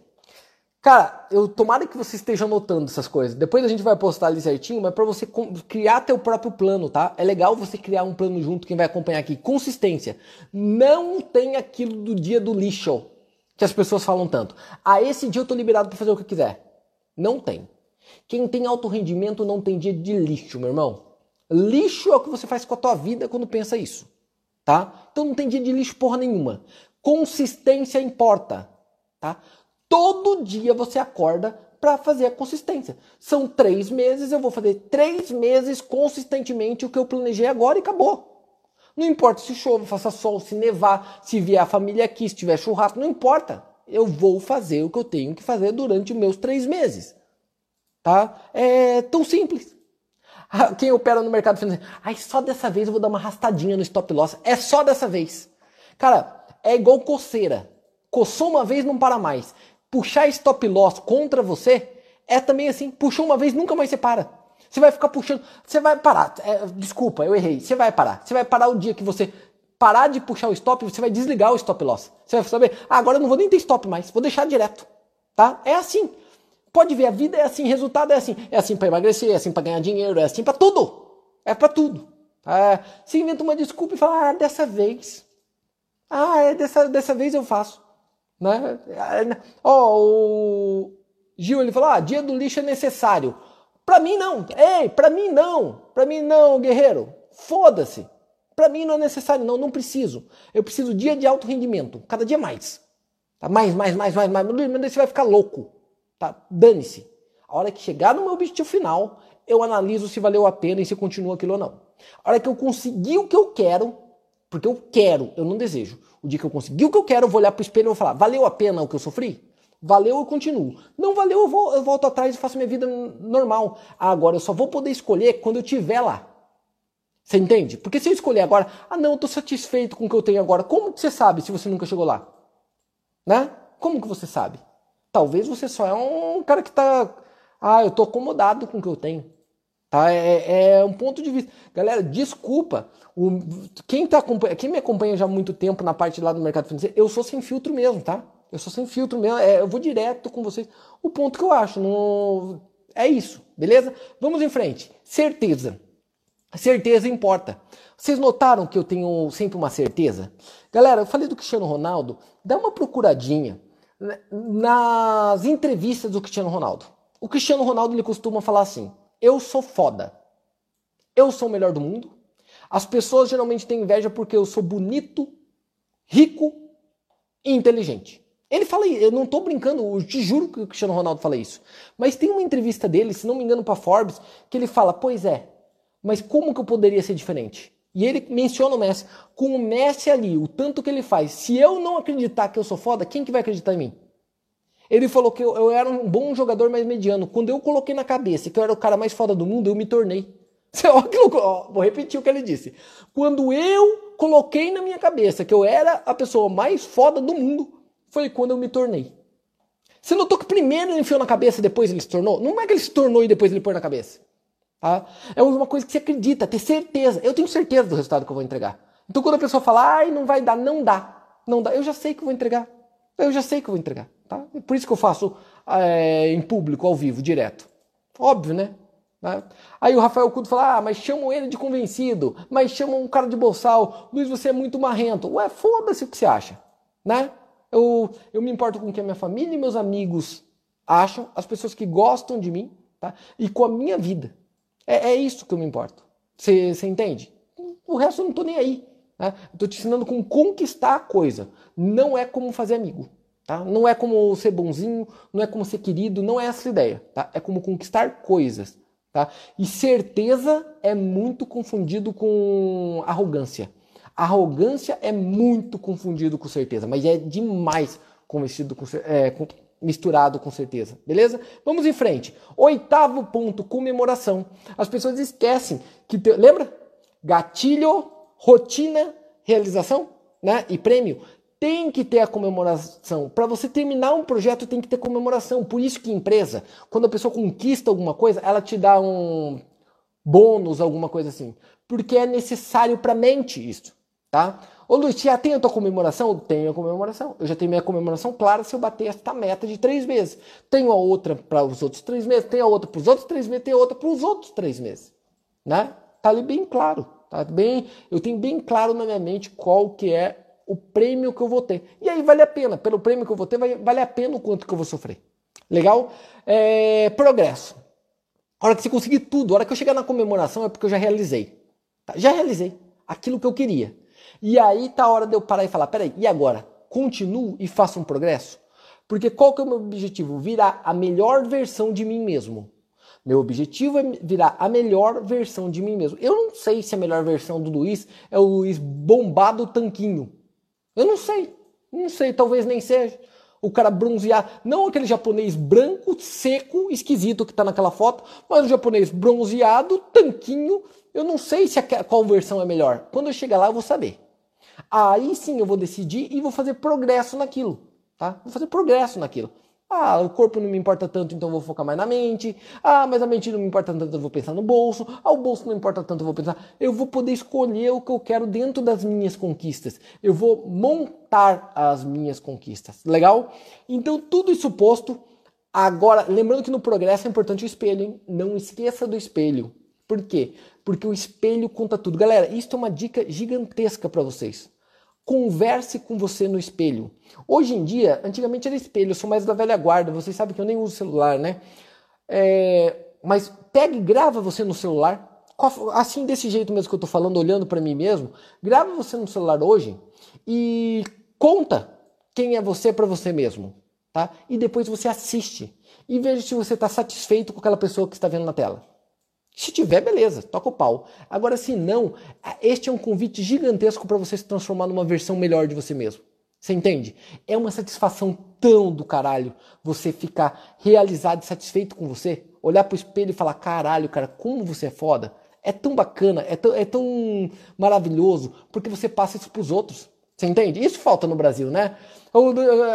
Cara, eu tomara que você esteja anotando essas coisas. Depois a gente vai postar ali certinho, mas para você criar teu próprio plano, tá? É legal você criar um plano junto, quem vai acompanhar aqui. Consistência. Não tem aquilo do dia do lixo que as pessoas falam tanto. Ah, esse dia eu tô liberado para fazer o que eu quiser. Não tem. Quem tem alto rendimento não tem dia de lixo, meu irmão. Lixo é o que você faz com a tua vida quando pensa isso, tá? Então não tem dia de lixo porra nenhuma. Consistência importa, tá? Todo dia você acorda para fazer a consistência. São três meses, eu vou fazer três meses consistentemente o que eu planejei agora e acabou. Não importa se chova, faça sol, se nevar, se vier a família aqui, se tiver churrasco, não importa. Eu vou fazer o que eu tenho que fazer durante os meus três meses. Tá? É tão simples. Quem opera no mercado financeiro, ai, só dessa vez eu vou dar uma arrastadinha no stop loss. É só dessa vez. Cara, é igual coceira. Coçou uma vez, não para mais. Puxar stop loss contra você é também assim. Puxou uma vez, nunca mais você para. Você vai ficar puxando. Você vai parar. É, desculpa, eu errei. Você vai parar. Você vai parar o dia que você parar de puxar o stop, você vai desligar o stop loss. Você vai saber, ah, agora eu não vou nem ter stop mais, vou deixar direto. Tá? É assim. Pode ver, a vida é assim, resultado é assim. É assim para emagrecer, é assim para ganhar dinheiro, é assim para tudo. É para tudo. É, se inventa uma desculpa e fala, ah, dessa vez. Ah, é dessa, dessa vez eu faço. Né? Oh, o Gil ele falou: ah, dia do lixo é necessário. Para mim não. Ei, para mim não. Para mim não, guerreiro. Foda-se. Para mim não é necessário não, não preciso. Eu preciso dia de alto rendimento, cada dia mais. Tá? Mais, mais, mais, mais, mais. Mas você vai ficar louco. Tá? Dane-se. A hora que chegar no meu objetivo final, eu analiso se valeu a pena e se continua aquilo ou não. A hora que eu conseguir o que eu quero, porque eu quero, eu não desejo. O dia que eu conseguir o que eu quero, eu vou olhar pro espelho e vou falar: valeu a pena o que eu sofri? Valeu, eu continuo. Não valeu, eu, vou, eu volto atrás e faço minha vida normal. Agora, eu só vou poder escolher quando eu estiver lá. Você entende? Porque se eu escolher agora, ah não, eu tô satisfeito com o que eu tenho agora. Como que você sabe se você nunca chegou lá? Né? Como que você sabe? Talvez você só é um cara que tá. Ah, eu tô acomodado com o que eu tenho. Tá? É, é um ponto de vista. Galera, desculpa. O, quem, tá, quem me acompanha já há muito tempo na parte lá do mercado financeiro, eu sou sem filtro mesmo, tá? Eu sou sem filtro mesmo. É, eu vou direto com vocês. O ponto que eu acho. No... É isso, beleza? Vamos em frente. Certeza. Certeza importa. Vocês notaram que eu tenho sempre uma certeza? Galera, eu falei do Cristiano Ronaldo. Dá uma procuradinha nas entrevistas do Cristiano Ronaldo. O Cristiano Ronaldo ele costuma falar assim: eu sou foda. Eu sou o melhor do mundo. As pessoas geralmente têm inveja porque eu sou bonito, rico e inteligente. Ele fala, eu não estou brincando, eu te juro que o Cristiano Ronaldo fala isso. Mas tem uma entrevista dele, se não me engano, para Forbes, que ele fala: Pois é, mas como que eu poderia ser diferente? E ele menciona o Messi. Com o Messi ali, o tanto que ele faz, se eu não acreditar que eu sou foda, quem que vai acreditar em mim? Ele falou que eu, eu, era um bom jogador, mas mediano. Quando eu coloquei na cabeça que eu era o cara mais foda do mundo, eu me tornei. vou repetir o que ele disse. Quando eu coloquei na minha cabeça que eu era a pessoa mais foda do mundo, foi quando eu me tornei. Você notou que primeiro ele enfiou na cabeça, depois ele se tornou? Não é que ele se tornou e depois ele pôs na cabeça. Tá? É uma coisa que você acredita, ter certeza. Eu tenho certeza do resultado que eu vou entregar. Então quando a pessoa fala, ai, não vai dar, não dá. Não dá. Eu já sei que eu vou entregar. Eu já sei que eu vou entregar. Tá? Por isso que eu faço é, em público, ao vivo, direto. Óbvio, né? Tá? Aí o Rafael Cudo fala: Ah, mas chamam ele de convencido, mas chamam um cara de bolsal. Luiz, você é muito marrento. Ué, foda-se o que você acha. Né? Eu, eu me importo com o que a minha família e meus amigos acham, as pessoas que gostam de mim, tá? e com a minha vida. É, é isso que eu me importo. Você entende? O resto eu não tô nem aí. Né? Eu tô te ensinando como conquistar a coisa. Não é como fazer amigo. Tá? Não é como ser bonzinho, não é como ser querido, não é essa ideia. Tá? É como conquistar coisas. Tá? E certeza é muito confundido com arrogância. Arrogância é muito confundido com certeza, mas é demais com, é, com, misturado com certeza. Beleza? Vamos em frente. Oitavo ponto, comemoração. As pessoas esquecem que. Te, lembra? Gatilho, rotina, realização né? e prêmio. Tem que ter a comemoração. Para você terminar um projeto, tem que ter comemoração. Por isso que empresa, quando a pessoa conquista alguma coisa, ela te dá um bônus, alguma coisa assim. Porque é necessário para a mente isso tá? Ô Luiz, já tem a tua comemoração? Tenho a comemoração. Eu já tenho minha comemoração clara se eu bater esta meta de três meses. Tenho a outra para os outros três meses, tenho a outra para os outros três meses, tenho a outra para os outros três meses. Né? Tá ali bem claro. Tá bem, eu tenho bem claro na minha mente qual que é o prêmio que eu vou ter. E aí vale a pena. Pelo prêmio que eu vou ter, vale a pena o quanto que eu vou sofrer. Legal? É, progresso. A hora que você conseguir tudo, a hora que eu chegar na comemoração é porque eu já realizei. Tá? Já realizei aquilo que eu queria. E aí tá a hora de eu parar e falar, peraí, e agora? Continuo e faço um progresso? Porque qual que é o meu objetivo? Virar a melhor versão de mim mesmo. Meu objetivo é virar a melhor versão de mim mesmo. Eu não sei se a melhor versão do Luiz é o Luiz bombado tanquinho. Eu não sei. Não sei, talvez nem seja. O cara bronzeado, não aquele japonês branco, seco, esquisito que tá naquela foto, mas o japonês bronzeado, tanquinho. Eu não sei se a, qual versão é melhor. Quando eu chegar lá, eu vou saber. Aí sim eu vou decidir e vou fazer progresso naquilo, tá? Vou fazer progresso naquilo. Ah, o corpo não me importa tanto, então vou focar mais na mente. Ah, mas a mente não me importa tanto, eu vou pensar no bolso. Ah, o bolso não importa tanto, eu vou pensar. Eu vou poder escolher o que eu quero dentro das minhas conquistas. Eu vou montar as minhas conquistas. Legal? Então, tudo isso posto. Agora, lembrando que no progresso é importante o espelho, hein? Não esqueça do espelho. Por quê? Porque o espelho conta tudo. Galera, isso é uma dica gigantesca para vocês. Converse com você no espelho. Hoje em dia, antigamente era espelho, eu sou mais da velha guarda, vocês sabem que eu nem uso celular, né? É, mas pegue e grava você no celular, assim desse jeito mesmo que eu tô falando, olhando para mim mesmo, grava você no celular hoje e conta quem é você para você mesmo, tá? E depois você assiste e veja se você está satisfeito com aquela pessoa que está vendo na tela. Se tiver, beleza, toca o pau. Agora, se não, este é um convite gigantesco para você se transformar numa versão melhor de você mesmo. Você entende? É uma satisfação tão do caralho você ficar realizado e satisfeito com você, olhar pro espelho e falar: caralho, cara, como você é foda. É tão bacana, é tão, é tão maravilhoso, porque você passa isso pros outros. Você entende? Isso falta no Brasil, né?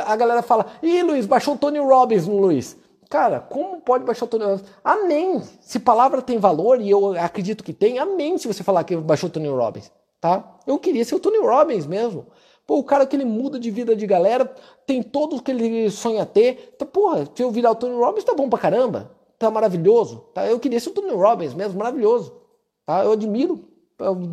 A galera fala: ih, Luiz, baixou o Tony Robbins no Luiz. Cara, como pode baixar Tony Robbins? Amém. Se palavra tem valor, e eu acredito que tem, amém se você falar que baixou o Tony Robbins, tá? Eu queria ser o Tony Robbins mesmo. Pô, o cara que ele muda de vida de galera, tem todo o que ele sonha ter. Então, porra, se eu virar o Tony Robbins, tá bom pra caramba. Tá maravilhoso. Tá? Eu queria ser o Tony Robbins mesmo, maravilhoso. Tá? Eu admiro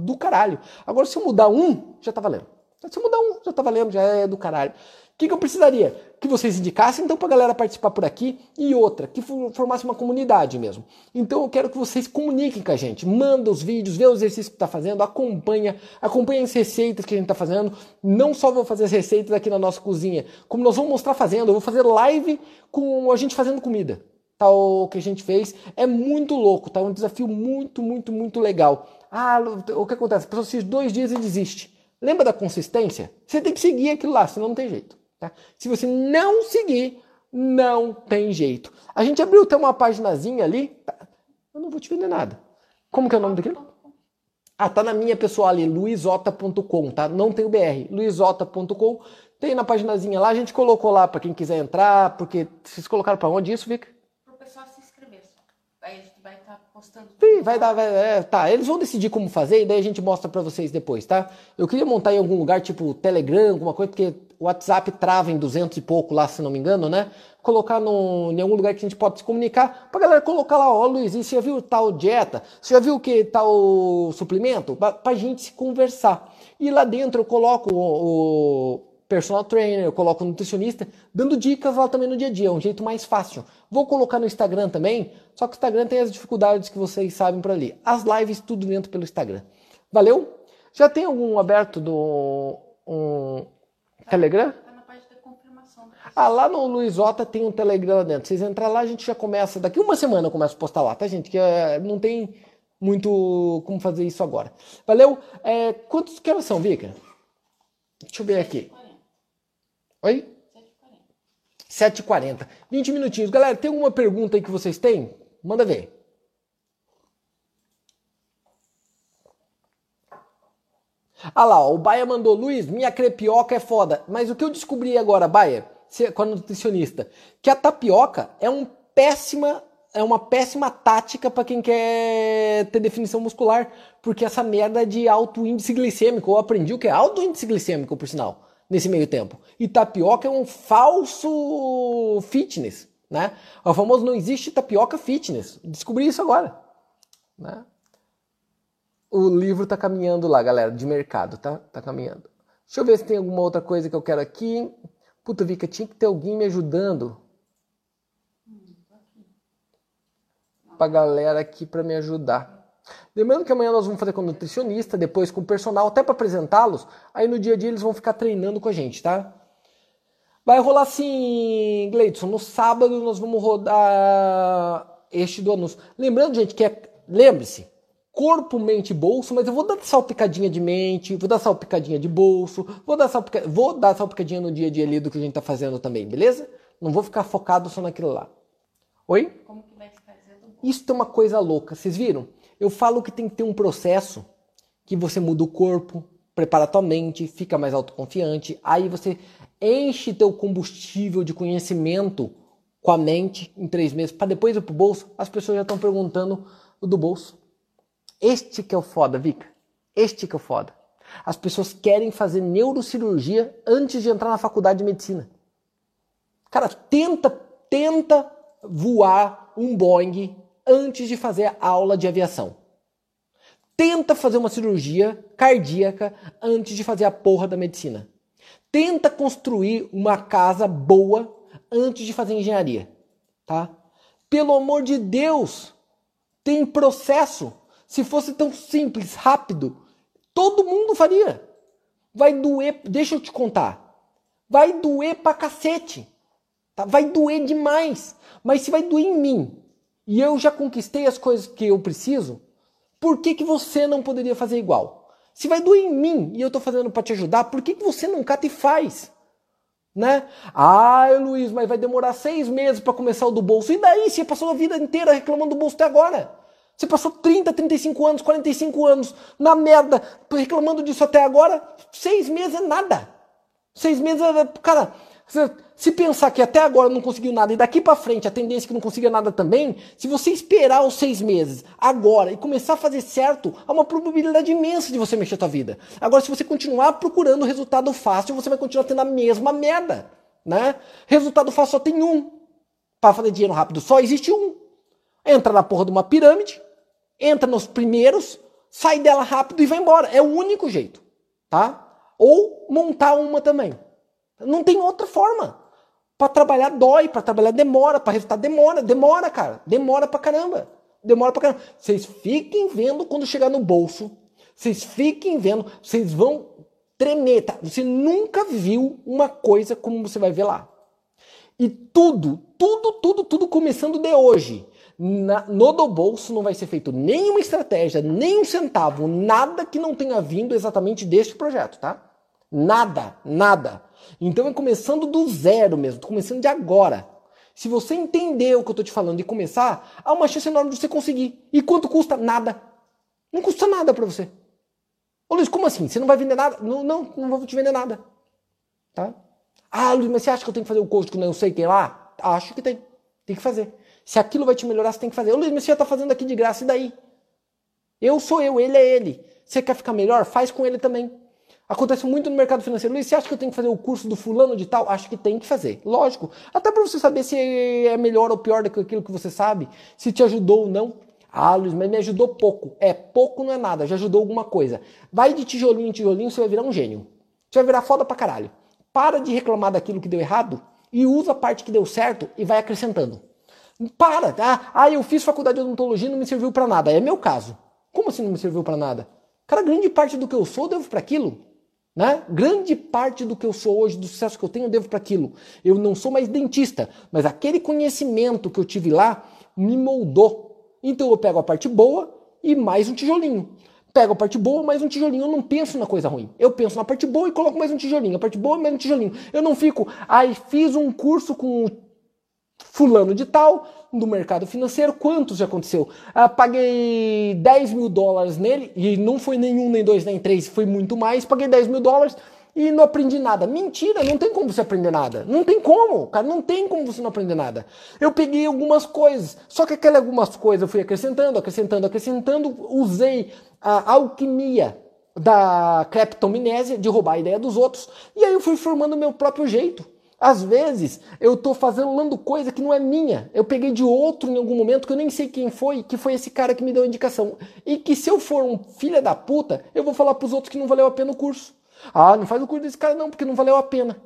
do caralho. Agora, se eu mudar um, já tá valendo. Se mudar um, já tá valendo, já é do caralho que, que eu precisaria? Que vocês indicassem então para a galera participar por aqui e outra, que formasse uma comunidade mesmo. Então eu quero que vocês comuniquem com a gente, manda os vídeos, vê os exercícios que está fazendo, acompanha, acompanha as receitas que a gente está fazendo. Não só vou fazer as receitas aqui na nossa cozinha, como nós vamos mostrar fazendo, eu vou fazer live com a gente fazendo comida. Tá, o que a gente fez é muito louco, tá? Um desafio muito, muito, muito legal. Ah, o que acontece? A pessoa assiste dois dias e desiste. Lembra da consistência? Você tem que seguir aquilo lá, senão não tem jeito. Tá? Se você não seguir, não tem jeito. A gente abriu até uma paginazinha ali. Tá? Eu não vou te vender nada. Como que é o nome daquilo? Ah, tá na minha pessoal ali, luizota.com, tá? Não tem o BR, luizota.com. Tem na paginazinha lá, a gente colocou lá para quem quiser entrar, porque vocês colocaram para onde isso, Vika?
Para o pessoal se inscrever. Aí a gente vai estar tá postando.
Sim, vai dar, vai, é, tá. Eles vão decidir como fazer e daí a gente mostra para vocês depois, tá? Eu queria montar em algum lugar, tipo Telegram, alguma coisa, porque o WhatsApp trava em 200 e pouco lá, se não me engano, né? Colocar no, em algum lugar que a gente pode se comunicar, pra galera colocar lá, ó, Luiz, e você já viu tal dieta? Você já viu que tal suplemento? Pra, pra gente se conversar. E lá dentro eu coloco o, o personal trainer, eu coloco nutricionista, dando dicas lá também no dia a dia, é um jeito mais fácil. Vou colocar no Instagram também, só que o Instagram tem as dificuldades que vocês sabem por ali. As lives tudo dentro pelo Instagram. Valeu? Já tem algum aberto do um, Telegram?
Tá na parte da confirmação.
Ah, lá no Luizota tem um Telegram lá dentro. Vocês entrar lá, a gente já começa. Daqui uma semana eu começo a postar lá, tá, gente? Que é, não tem muito como fazer isso agora. Valeu? É, quantos que horas são, Vika? Deixa eu ver aqui. Oi? 7h40. 20 minutinhos. Galera, tem alguma pergunta aí que vocês têm? Manda ver. Ah lá, ó, o Baia mandou, Luiz, minha crepioca é foda. Mas o que eu descobri agora, Baia, com a nutricionista, que a tapioca é um péssima é uma péssima tática para quem quer ter definição muscular, porque essa merda é de alto índice glicêmico, eu aprendi o que é alto índice glicêmico, por sinal, nesse meio tempo. E tapioca é um falso fitness, né? O famoso não existe tapioca fitness. Descobri isso agora, né? O livro tá caminhando lá, galera, de mercado, tá? Tá caminhando. Deixa eu ver se tem alguma outra coisa que eu quero aqui. Puta, Vika, tinha que ter alguém me ajudando. Pra galera aqui para me ajudar. Lembrando que amanhã nós vamos fazer com o nutricionista, depois com o personal, até para apresentá-los. Aí no dia a dia eles vão ficar treinando com a gente, tá? Vai rolar assim, Gleidson, no sábado nós vamos rodar este do anúncio. Lembrando, gente, que é. Lembre-se, corpo, mente, bolso, mas eu vou dar salpicadinha de mente, vou dar salpicadinha de bolso, vou dar, salpica... vou dar salpicadinha no dia a dia ali do que a gente tá fazendo também, beleza? Não vou ficar focado só naquilo lá. Oi?
Como que vai do
Isso é uma coisa louca, vocês viram? Eu falo que tem que ter um processo que você muda o corpo, prepara tua mente, fica mais autoconfiante, aí você enche teu combustível de conhecimento com a mente em três meses, para depois ir pro bolso, as pessoas já estão perguntando o do bolso. Este que é o foda, Vika. Este que é o foda. As pessoas querem fazer neurocirurgia antes de entrar na faculdade de medicina. Cara, tenta, tenta voar um Boeing antes de fazer aula de aviação. Tenta fazer uma cirurgia cardíaca antes de fazer a porra da medicina. Tenta construir uma casa boa antes de fazer engenharia, tá? Pelo amor de Deus, tem processo. Se fosse tão simples, rápido, todo mundo faria. Vai doer, deixa eu te contar. Vai doer pra cacete. Tá? Vai doer demais. Mas se vai doer em mim e eu já conquistei as coisas que eu preciso, por que, que você não poderia fazer igual? Se vai doer em mim e eu estou fazendo para te ajudar, por que, que você não cata e faz? Né? Ah, Luiz, mas vai demorar seis meses para começar o do bolso. E daí? Você passou a vida inteira reclamando do bolso até agora. Você passou 30, 35 anos, 45 anos na merda, reclamando disso até agora. Seis meses é nada. Seis meses é. Cara, se pensar que até agora não conseguiu nada e daqui para frente a tendência é que não consiga nada também, se você esperar os seis meses agora e começar a fazer certo, há uma probabilidade imensa de você mexer a sua vida. Agora, se você continuar procurando resultado fácil, você vai continuar tendo a mesma merda, né? Resultado fácil só tem um. Para fazer dinheiro rápido só existe um. Entra na porra de uma pirâmide, entra nos primeiros, sai dela rápido e vai embora. É o único jeito, tá? Ou montar uma também. Não tem outra forma. Para trabalhar dói, para trabalhar demora, para resultado demora, demora, cara. Demora pra caramba. Demora pra caramba. Vocês fiquem vendo quando chegar no bolso. Vocês fiquem vendo, vocês vão tremer, tá? Você nunca viu uma coisa como você vai ver lá. E tudo, tudo, tudo, tudo começando de hoje. Na, no do bolso não vai ser feito nenhuma estratégia, nem um centavo, nada que não tenha vindo exatamente deste projeto, tá? Nada, nada. Então é começando do zero mesmo, começando de agora. Se você entender o que eu estou te falando e começar, há uma chance enorme de você conseguir. E quanto custa? Nada. Não custa nada para você. Ô Luiz, como assim? Você não vai vender nada? Não, não, não vou te vender nada. Tá? Ah, Luiz, mas você acha que eu tenho que fazer o curso que não sei quem lá? Acho que tem. Tem que fazer. Se aquilo vai te melhorar, você tem que fazer. Ô Luiz, mas você já está fazendo aqui de graça, e daí? Eu sou eu, ele é ele. Você quer ficar melhor? Faz com ele também. Acontece muito no mercado financeiro. Luiz, você acha que eu tenho que fazer o curso do fulano de tal? Acho que tem que fazer. Lógico. Até para você saber se é melhor ou pior do que aquilo que você sabe, se te ajudou ou não. Ah, Luiz, mas me ajudou pouco. É, pouco não é nada, já ajudou alguma coisa. Vai de tijolinho em tijolinho, você vai virar um gênio. Você vai virar foda pra caralho. Para de reclamar daquilo que deu errado e usa a parte que deu certo e vai acrescentando. Para, tá? Ah, eu fiz faculdade de odontologia e não me serviu para nada. É meu caso. Como assim não me serviu para nada? Cara, grande parte do que eu sou devo para aquilo. Né? Grande parte do que eu sou hoje, do sucesso que eu tenho, eu devo para aquilo. Eu não sou mais dentista, mas aquele conhecimento que eu tive lá me moldou. Então eu pego a parte boa e mais um tijolinho. Pego a parte boa, mais um tijolinho. Eu não penso na coisa ruim. Eu penso na parte boa e coloco mais um tijolinho. A parte boa, mais um tijolinho. Eu não fico, ai, fiz um curso com fulano de tal, do mercado financeiro, quantos já aconteceu? Ah, paguei 10 mil dólares nele, e não foi nenhum, nem dois, nem três, foi muito mais, paguei 10 mil dólares e não aprendi nada. Mentira, não tem como você aprender nada. Não tem como, cara, não tem como você não aprender nada. Eu peguei algumas coisas, só que aquelas algumas coisas eu fui acrescentando, acrescentando, acrescentando, usei a alquimia da creptominésia, de roubar a ideia dos outros, e aí eu fui formando meu próprio jeito. Às vezes eu estou fazendo coisa que não é minha. Eu peguei de outro em algum momento que eu nem sei quem foi, que foi esse cara que me deu a indicação. E que se eu for um filho da puta, eu vou falar para os outros que não valeu a pena o curso. Ah, não faz o curso desse cara não, porque não valeu a pena.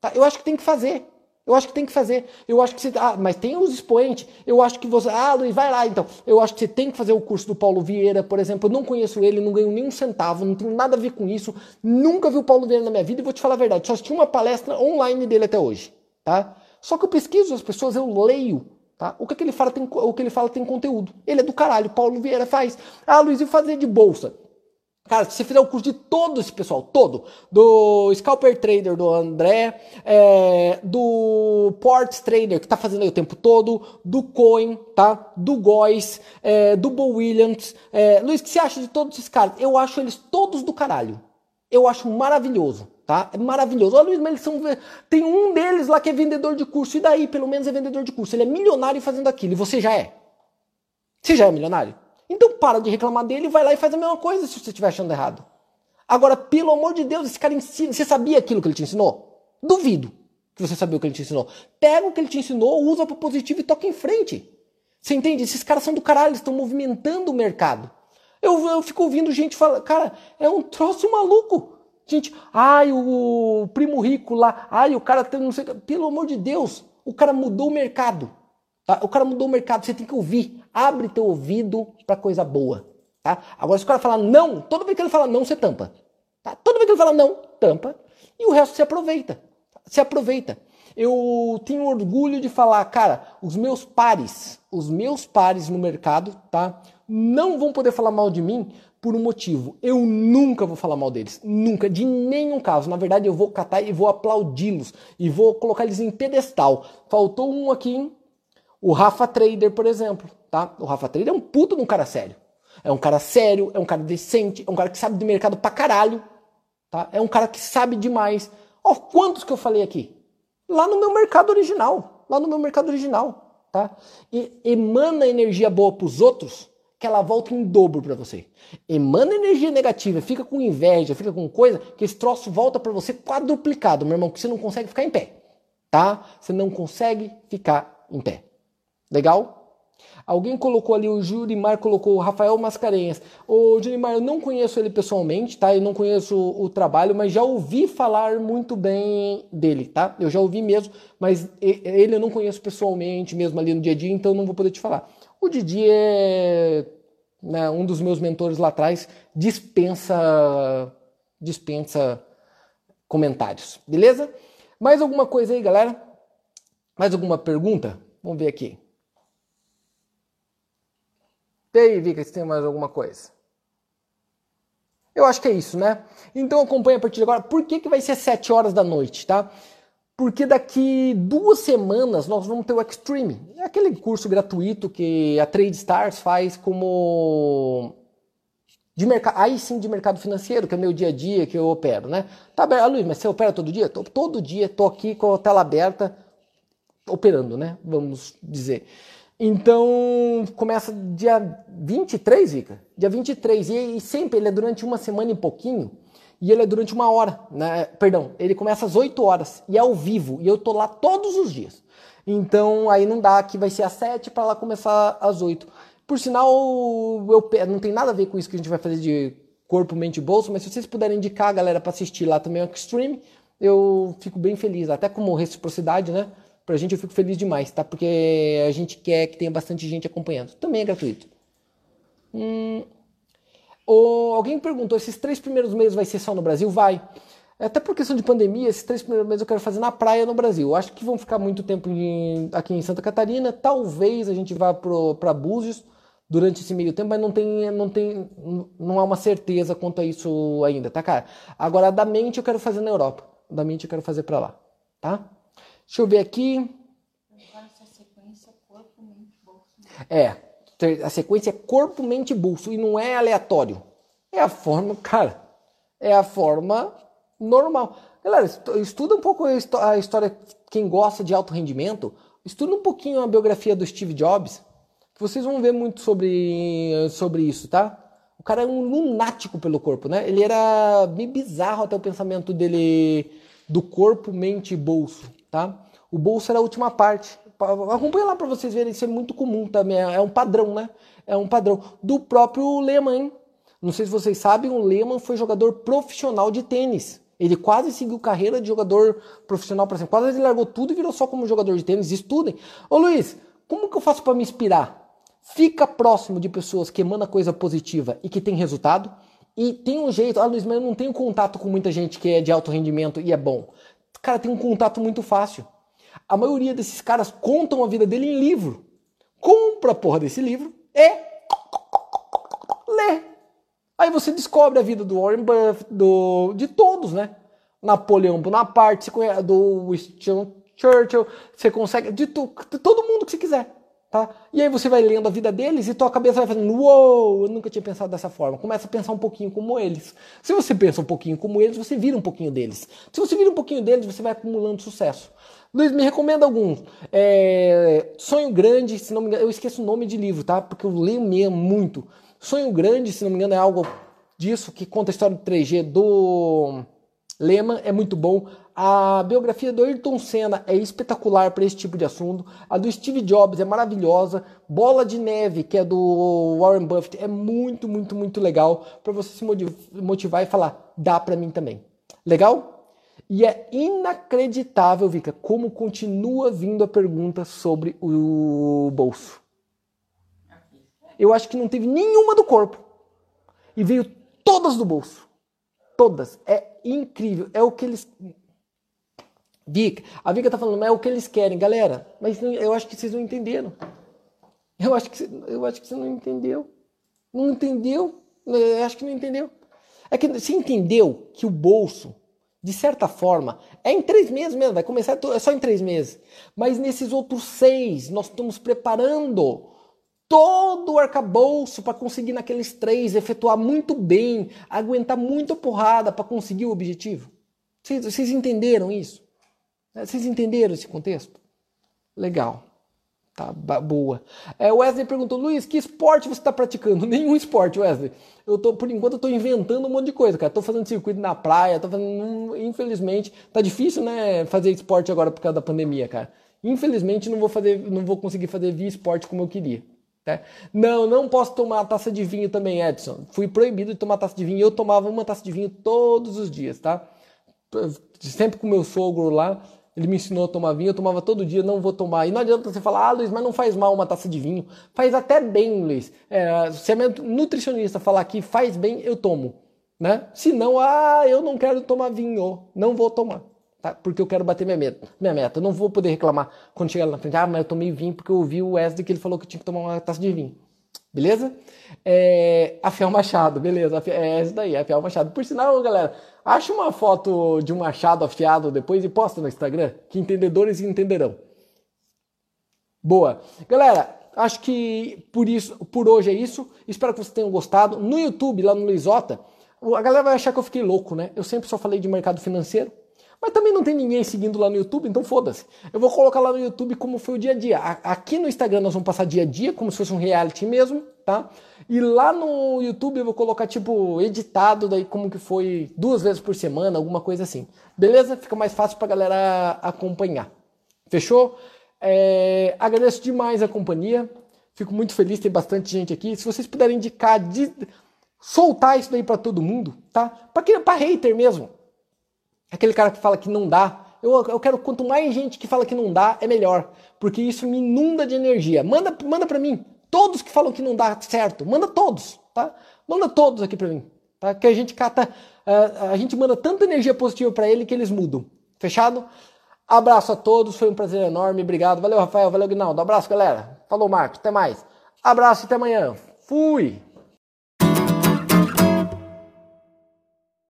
Tá? Eu acho que tem que fazer. Eu acho que tem que fazer. Eu acho que você. Ah, mas tem os expoentes. Eu acho que você. Ah, Luiz, vai lá então. Eu acho que você tem que fazer o curso do Paulo Vieira, por exemplo. Eu não conheço ele, não ganho nenhum centavo, não tenho nada a ver com isso. Nunca vi o Paulo Vieira na minha vida e vou te falar a verdade. Só assisti uma palestra online dele até hoje. Tá? Só que eu pesquiso as pessoas, eu leio. Tá? O, que, é que ele fala tem, o que ele fala tem conteúdo. Ele é do caralho. Paulo Vieira faz. Ah, Luiz, e fazer de bolsa? Cara, se você fizer o curso de todo esse pessoal, todo, do Scalper Trader do André, é, do Ports Trader, que tá fazendo aí o tempo todo, do Coin, tá? Do Góis, é, do Bo Williams. É, Luiz, o que você acha de todos esses caras? Eu acho eles todos do caralho. Eu acho maravilhoso, tá? É maravilhoso. Olha, Luiz, mas eles são. Tem um deles lá que é vendedor de curso. E daí, pelo menos, é vendedor de curso. Ele é milionário fazendo aquilo. E você já é? Você já é milionário? Então para de reclamar dele vai lá e faz a mesma coisa se você estiver achando errado. Agora, pelo amor de Deus, esse cara ensina. Você sabia aquilo que ele te ensinou? Duvido que você sabia o que ele te ensinou. Pega o que ele te ensinou, usa para positivo e toca em frente. Você entende? Esses caras são do caralho, eles estão movimentando o mercado. Eu, eu fico ouvindo gente falar, cara, é um troço maluco. Gente, ai, o primo rico lá, ai, o cara tem não sei. Pelo amor de Deus, o cara mudou o mercado. Tá? O cara mudou o mercado, você tem que ouvir. Abre teu ouvido para coisa boa. Tá? Agora, se o cara falar não, toda vez que ele fala não, você tampa. Tá? Toda vez que ele fala não, tampa. E o resto se aproveita. Se aproveita. Eu tenho orgulho de falar, cara, os meus pares, os meus pares no mercado, tá? Não vão poder falar mal de mim por um motivo. Eu nunca vou falar mal deles. Nunca, de nenhum caso. Na verdade, eu vou catar e vou aplaudi-los. E vou colocar eles em pedestal. Faltou um aqui, hein? O Rafa Trader, por exemplo, tá? O Rafa Trader é um puto de um cara sério. É um cara sério, é um cara decente, é um cara que sabe do mercado pra caralho, tá? É um cara que sabe demais. Ó, quantos que eu falei aqui? Lá no meu mercado original, lá no meu mercado original, tá? E emana energia boa pros outros, que ela volta em dobro para você. Emana energia negativa, fica com inveja, fica com coisa, que esse troço volta para você quadruplicado, meu irmão, que você não consegue ficar em pé, tá? Você não consegue ficar em pé. Legal? Alguém colocou ali, o Jurimar colocou o Rafael Mascarenhas. O Jurimar, eu não conheço ele pessoalmente, tá? Eu não conheço o, o, trabalho, mas já ouvi falar muito bem dele, tá? Eu já ouvi mesmo, mas ele eu não conheço pessoalmente mesmo ali no dia a dia, então não vou poder te falar. O Didi é né, um dos meus mentores lá atrás, dispensa dispensa comentários, beleza? Mais alguma coisa aí, galera? Mais alguma pergunta? Vamos ver aqui. E aí, Vika, se tem mais alguma coisa? Eu acho que é isso, né? Então acompanha a partir de agora. Por que, que vai ser 7 horas da noite, tá? Porque daqui duas semanas nós vamos ter o Extreme. É aquele curso gratuito que a Trade Stars faz como de mercado, aí sim de mercado financeiro, que é o meu dia a dia que eu opero, né? Tá aberto, ah, Luiz, mas você opera todo dia? Tô, todo dia, tô aqui com a tela aberta, operando, né? Vamos dizer. Então, começa dia 23, Vika? Dia 23. E, e sempre ele é durante uma semana e pouquinho. E ele é durante uma hora, né? Perdão, ele começa às 8 horas e é ao vivo. E eu tô lá todos os dias. Então, aí não dá que vai ser às 7 para lá começar às 8. Por sinal, eu, não tem nada a ver com isso que a gente vai fazer de corpo, mente e bolso, mas se vocês puderem indicar a galera para assistir lá também o Extreme, eu fico bem feliz. Até como reciprocidade, né? Pra gente eu fico feliz demais, tá? Porque a gente quer que tenha bastante gente acompanhando. Também é gratuito. Hum, alguém perguntou, esses três primeiros meses vai ser só no Brasil? Vai. Até por questão de pandemia, esses três primeiros meses eu quero fazer na praia no Brasil. Acho que vão ficar muito tempo em, aqui em Santa Catarina. Talvez a gente vá para Búzios durante esse meio tempo, mas não tem, não tem, não há uma certeza quanto a isso ainda, tá, cara? Agora, da mente eu quero fazer na Europa. Da mente eu quero fazer para lá, tá? Deixa eu ver aqui. É, a sequência é corpo, mente e bolso. E não é aleatório. É a forma, cara, é a forma normal. Galera, estuda um pouco a história, quem gosta de alto rendimento, estuda um pouquinho a biografia do Steve Jobs, que vocês vão ver muito sobre, sobre isso, tá? O cara é um lunático pelo corpo, né? Ele era bem bizarro até o pensamento dele do corpo, mente e bolso tá? O bolso era a última parte. Acompanha lá para vocês verem, isso é muito comum também, é, é um padrão, né? É um padrão do próprio Lehmann. Não sei se vocês sabem, o Lehmann foi jogador profissional de tênis. Ele quase seguiu carreira de jogador profissional para sempre. Quase ele largou tudo e virou só como jogador de tênis. Estudem. Ô Luiz, como que eu faço para me inspirar? Fica próximo de pessoas que emanam coisa positiva e que tem resultado. E tem um jeito. Ah, Luiz, mas eu não tenho contato com muita gente que é de alto rendimento e é bom. Cara, tem um contato muito fácil. A maioria desses caras contam a vida dele em livro. Compra a porra desse livro e lê. Aí você descobre a vida do Warren Buffett, do, de todos, né? Napoleão Bonaparte, do Winston Churchill, você consegue, de, to, de todo mundo que você quiser. Tá? E aí você vai lendo a vida deles e tua cabeça vai fazendo, uou, eu nunca tinha pensado dessa forma. Começa a pensar um pouquinho como eles. Se você pensa um pouquinho como eles, você vira um pouquinho deles. Se você vira um pouquinho deles, você vai acumulando sucesso. Luiz, me recomenda alguns. É, Sonho Grande, se não me engano, eu esqueço o nome de livro, tá? Porque eu leio mesmo muito. Sonho Grande, se não me engano, é algo disso que conta a história do 3G do Lehman, é muito bom. A biografia do Ayrton Senna é espetacular para esse tipo de assunto. A do Steve Jobs é maravilhosa. Bola de Neve, que é do Warren Buffett, é muito, muito, muito legal para você se motivar e falar, dá para mim também. Legal? E é inacreditável, Vika, como continua vindo a pergunta sobre o bolso. Eu acho que não teve nenhuma do corpo. E veio todas do bolso. Todas. É incrível. É o que eles. Vika, a Vika tá falando, é o que eles querem, galera. Mas eu acho que vocês não entenderam. Eu acho que, eu acho que você não entendeu. Não entendeu? Eu acho que não entendeu. É que você entendeu que o bolso, de certa forma, é em três meses mesmo, vai começar é só em três meses. Mas nesses outros seis, nós estamos preparando todo o arcabouço para conseguir naqueles três efetuar muito bem, aguentar muita porrada para conseguir o objetivo. Vocês, vocês entenderam isso? É, vocês entenderam esse contexto? Legal. Tá boa. É, Wesley perguntou, Luiz, que esporte você está praticando? Nenhum esporte, Wesley. Eu tô, por enquanto, eu tô inventando um monte de coisa, cara. Tô fazendo circuito na praia, tô fazendo. Infelizmente, tá difícil, né? Fazer esporte agora por causa da pandemia, cara. Infelizmente, não vou fazer, não vou conseguir fazer via esporte como eu queria. Né? Não, não posso tomar taça de vinho também, Edson. Fui proibido de tomar taça de vinho. Eu tomava uma taça de vinho todos os dias, tá? Sempre com meu sogro lá, ele me ensinou a tomar vinho, eu tomava todo dia, não vou tomar. E não adianta você falar, ah, Luiz, mas não faz mal uma taça de vinho. Faz até bem, Luiz. É, se a minha nutricionista falar que faz bem, eu tomo. Né? Se não, ah, eu não quero tomar vinho, não vou tomar tá? porque eu quero bater minha meta. Minha meta. Eu não vou poder reclamar quando chegar lá na frente. Ah, mas eu tomei vinho porque eu ouvi o Wesley que ele falou que eu tinha que tomar uma taça de vinho. Beleza? É, a Fiel Machado, beleza. É essa daí, a Fiel Machado. Por sinal, galera, acha uma foto de um machado afiado depois e posta no Instagram, que entendedores entenderão. Boa. Galera, acho que por isso, por hoje é isso. Espero que vocês tenham gostado. No YouTube, lá no Luizota, a galera vai achar que eu fiquei louco, né? Eu sempre só falei de mercado financeiro. Mas também não tem ninguém seguindo lá no YouTube, então foda-se. Eu vou colocar lá no YouTube como foi o dia a dia. Aqui no Instagram nós vamos passar dia a dia, como se fosse um reality mesmo, tá? E lá no YouTube eu vou colocar, tipo, editado, daí como que foi duas vezes por semana, alguma coisa assim. Beleza? Fica mais fácil pra galera acompanhar. Fechou? É, agradeço demais a companhia. Fico muito feliz, tem bastante gente aqui. Se vocês puderem indicar, de, soltar isso daí para todo mundo, tá? Pra, pra hater mesmo aquele cara que fala que não dá. Eu, eu quero quanto mais gente que fala que não dá, é melhor. Porque isso me inunda de energia. Manda, manda para mim. Todos que falam que não dá certo, manda todos, tá? Manda todos aqui para mim, tá? Que a gente cata, uh, a gente manda tanta energia positiva para ele que eles mudam. Fechado? Abraço a todos, foi um prazer enorme, obrigado. Valeu, Rafael, valeu, Guinaldo. Abraço, galera. Falou, Marcos, até mais. Abraço, até amanhã. Fui!